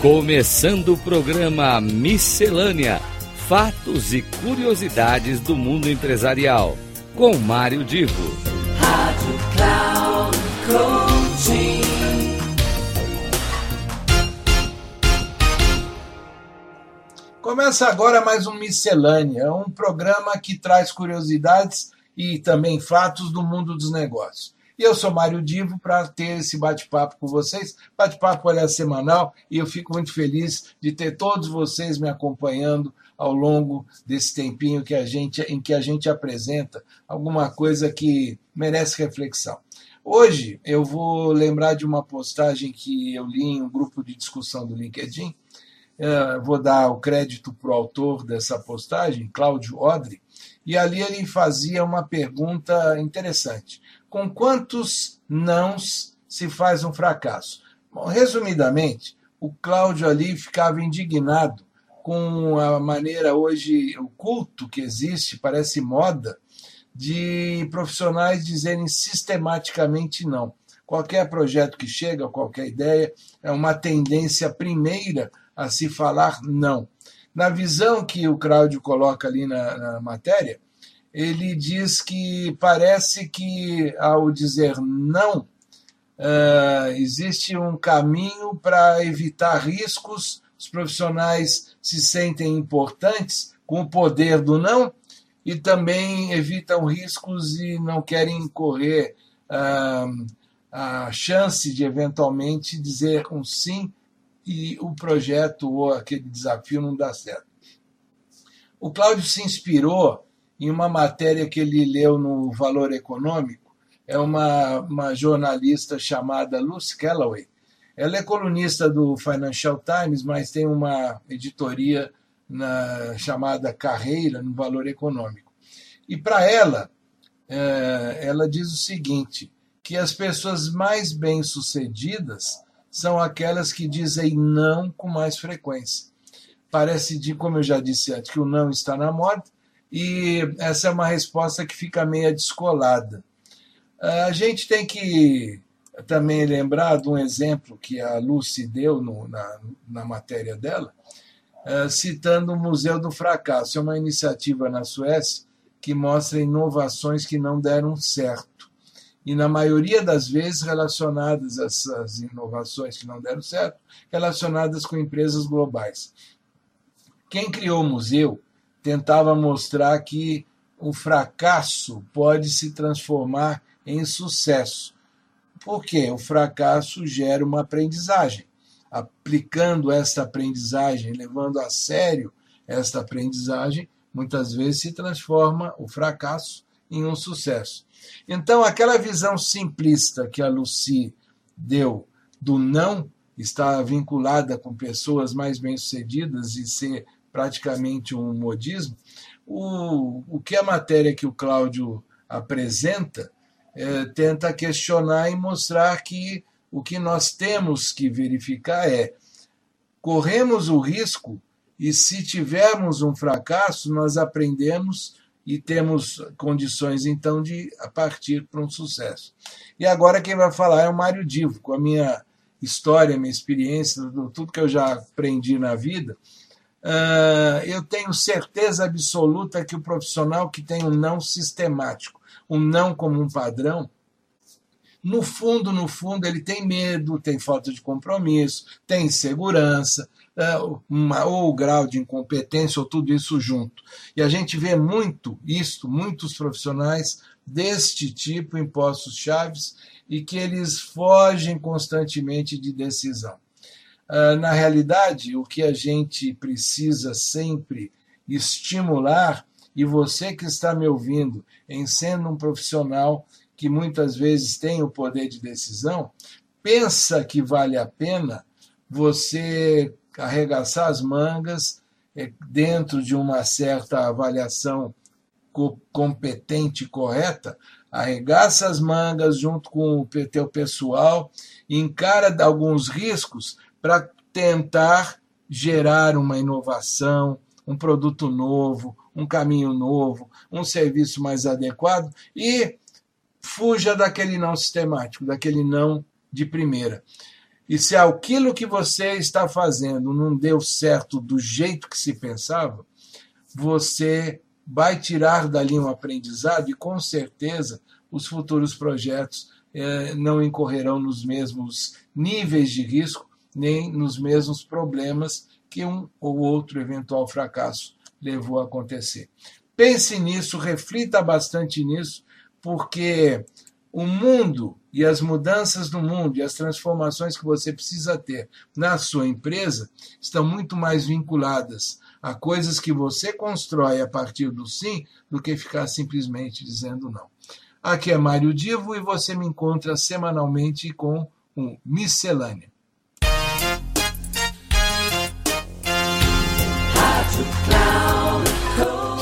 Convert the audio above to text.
Começando o programa Miscelânea: Fatos e Curiosidades do Mundo Empresarial. Com Mário Divo. Rádio Cloud Coaching. Começa agora mais um Miscelânea, um programa que traz curiosidades e também fatos do mundo dos negócios. E eu sou Mário Divo para ter esse bate-papo com vocês. Bate-papo, aliás, semanal, e eu fico muito feliz de ter todos vocês me acompanhando ao longo desse tempinho que a gente, em que a gente apresenta alguma coisa que merece reflexão. Hoje eu vou lembrar de uma postagem que eu li em um grupo de discussão do LinkedIn. Uh, vou dar o crédito para o autor dessa postagem, Cláudio Odri, e ali ele fazia uma pergunta interessante com quantos nãos se faz um fracasso? Bom, resumidamente, o Cláudio ali ficava indignado com a maneira hoje, o culto que existe, parece moda, de profissionais dizerem sistematicamente não. Qualquer projeto que chega, qualquer ideia, é uma tendência primeira a se falar não. Na visão que o Cláudio coloca ali na, na matéria, ele diz que parece que ao dizer não, uh, existe um caminho para evitar riscos, os profissionais se sentem importantes com o poder do não e também evitam riscos e não querem correr uh, a chance de eventualmente dizer um sim e o projeto ou aquele desafio não dá certo. O Cláudio se inspirou em uma matéria que ele leu no Valor Econômico, é uma, uma jornalista chamada Lucy Calloway. Ela é colunista do Financial Times, mas tem uma editoria na, chamada Carreira no Valor Econômico. E para ela, é, ela diz o seguinte: que as pessoas mais bem-sucedidas são aquelas que dizem não com mais frequência. Parece, de, como eu já disse antes, que o não está na moda, e essa é uma resposta que fica meio descolada. A gente tem que também lembrar de um exemplo que a Lucy deu no, na, na matéria dela, uh, citando o Museu do Fracasso. É uma iniciativa na Suécia que mostra inovações que não deram certo. E, na maioria das vezes, relacionadas a essas inovações que não deram certo, relacionadas com empresas globais. Quem criou o museu tentava mostrar que o fracasso pode se transformar em sucesso. Porque o fracasso gera uma aprendizagem. Aplicando esta aprendizagem, levando a sério esta aprendizagem, muitas vezes se transforma o fracasso em um sucesso. Então, aquela visão simplista que a Lucy deu do não está vinculada com pessoas mais bem-sucedidas e ser praticamente um modismo, o, o que a matéria que o Cláudio apresenta é, tenta questionar e mostrar que o que nós temos que verificar é corremos o risco e se tivermos um fracasso, nós aprendemos e temos condições então de partir para um sucesso. E agora quem vai falar é o Mário Divo, com a minha história, minha experiência, tudo que eu já aprendi na vida. Uh, eu tenho certeza absoluta que o profissional que tem um não sistemático, um não como um padrão, no fundo, no fundo, ele tem medo, tem falta de compromisso, tem insegurança, uma, ou grau de incompetência, ou tudo isso junto. E a gente vê muito isso, muitos profissionais deste tipo em postos chaves e que eles fogem constantemente de decisão. Ah, na realidade, o que a gente precisa sempre estimular, e você que está me ouvindo, em sendo um profissional que muitas vezes tem o poder de decisão, pensa que vale a pena você arregaçar as mangas eh, dentro de uma certa avaliação competente e correta, arregaça as mangas junto com o teu pessoal, encara alguns riscos para tentar gerar uma inovação, um produto novo, um caminho novo, um serviço mais adequado e fuja daquele não sistemático, daquele não de primeira. E se aquilo que você está fazendo não deu certo do jeito que se pensava, você vai tirar dali um aprendizado e com certeza os futuros projetos eh, não incorrerão nos mesmos níveis de risco, nem nos mesmos problemas que um ou outro eventual fracasso levou a acontecer. Pense nisso, reflita bastante nisso, porque o mundo e as mudanças no mundo e as transformações que você precisa ter na sua empresa estão muito mais vinculadas a coisas que você constrói a partir do sim do que ficar simplesmente dizendo não. Aqui é Mário Divo e você me encontra semanalmente com um Miscelânea.